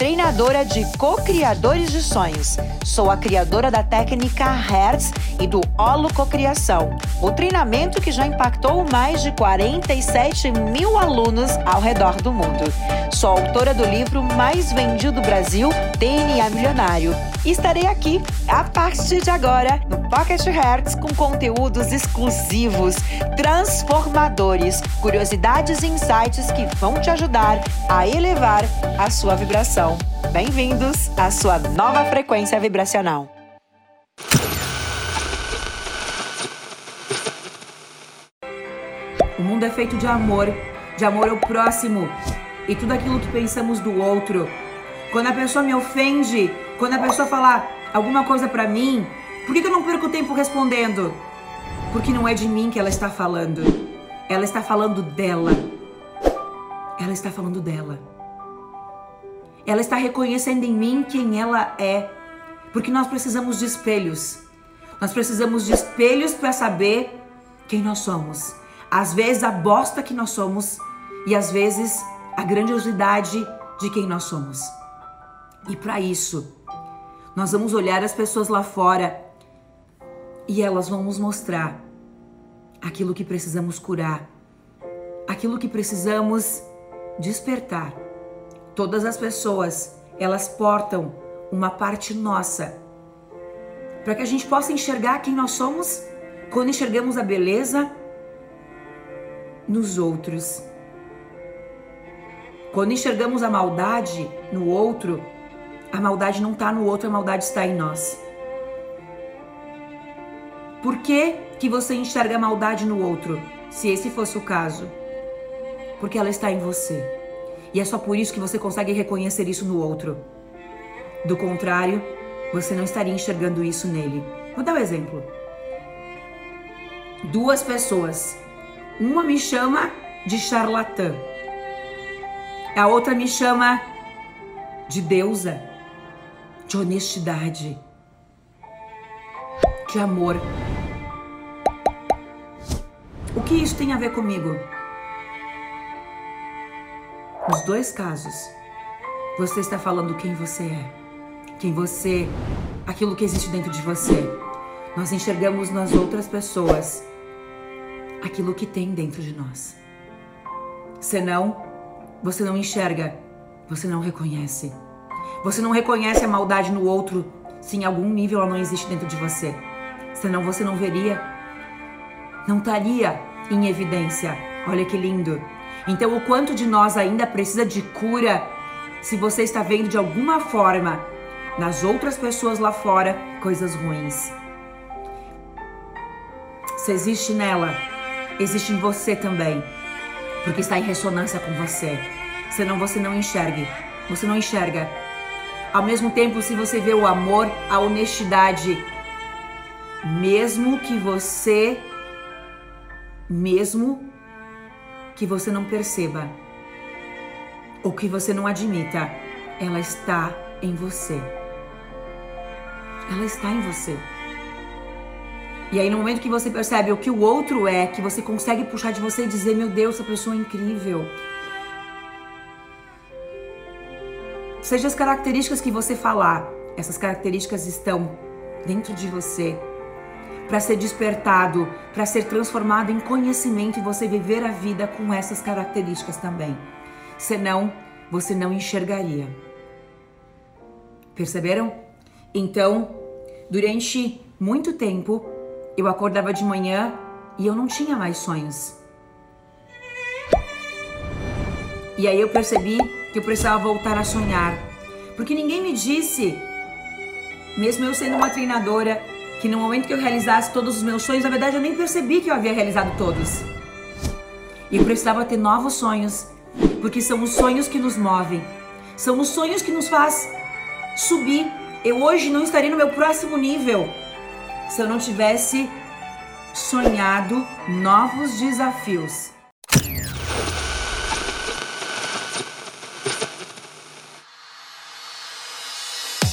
treinadora de co-criadores de sonhos. Sou a criadora da técnica Hertz e do Holococriação, o treinamento que já impactou mais de 47 mil alunos ao redor do mundo. Sou autora do livro mais vendido do Brasil, DNA Milionário estarei aqui a partir de agora no Pocket Hertz com conteúdos exclusivos, transformadores, curiosidades e insights que vão te ajudar a elevar a sua vibração. Bem-vindos à sua nova frequência vibracional. O mundo é feito de amor, de amor ao próximo e tudo aquilo que pensamos do outro. Quando a pessoa me ofende, quando a pessoa falar alguma coisa para mim, por que, eu não perco tempo respondendo? Porque não é de mim que ela está falando. Ela está falando dela. Ela está falando dela. Ela está reconhecendo em mim quem ela é. Porque nós precisamos de espelhos. Nós precisamos de espelhos para saber quem nós somos. Às vezes a bosta que nós somos e às vezes a grandiosidade de quem nós somos. E para isso, nós vamos olhar as pessoas lá fora e elas vão nos mostrar aquilo que precisamos curar, aquilo que precisamos despertar. Todas as pessoas, elas portam uma parte nossa para que a gente possa enxergar quem nós somos quando enxergamos a beleza nos outros. Quando enxergamos a maldade no outro, a maldade não está no outro, a maldade está em nós. Por que, que você enxerga maldade no outro, se esse fosse o caso? Porque ela está em você. E é só por isso que você consegue reconhecer isso no outro. Do contrário, você não estaria enxergando isso nele. Vou dar um exemplo. Duas pessoas. Uma me chama de charlatã. A outra me chama de deusa de honestidade, de amor. O que isso tem a ver comigo? Nos dois casos, você está falando quem você é, quem você, aquilo que existe dentro de você. Nós enxergamos nas outras pessoas aquilo que tem dentro de nós. Senão, você não enxerga, você não reconhece. Você não reconhece a maldade no outro se em algum nível ela não existe dentro de você. Senão você não veria, não estaria em evidência. Olha que lindo. Então, o quanto de nós ainda precisa de cura se você está vendo de alguma forma nas outras pessoas lá fora coisas ruins. Se existe nela, existe em você também, porque está em ressonância com você. Senão você não enxergue. Você não enxerga ao mesmo tempo, se você vê o amor, a honestidade, mesmo que você, mesmo que você não perceba ou que você não admita, ela está em você. Ela está em você. E aí, no momento que você percebe o que o outro é, que você consegue puxar de você e dizer: Meu Deus, essa pessoa é incrível. Seja as características que você falar, essas características estão dentro de você para ser despertado, para ser transformado em conhecimento e você viver a vida com essas características também. Senão, você não enxergaria. Perceberam? Então, durante muito tempo, eu acordava de manhã e eu não tinha mais sonhos. E aí eu percebi que eu precisava voltar a sonhar. Porque ninguém me disse, mesmo eu sendo uma treinadora, que no momento que eu realizasse todos os meus sonhos, na verdade eu nem percebi que eu havia realizado todos. E eu precisava ter novos sonhos, porque são os sonhos que nos movem, são os sonhos que nos faz subir. Eu hoje não estaria no meu próximo nível se eu não tivesse sonhado novos desafios.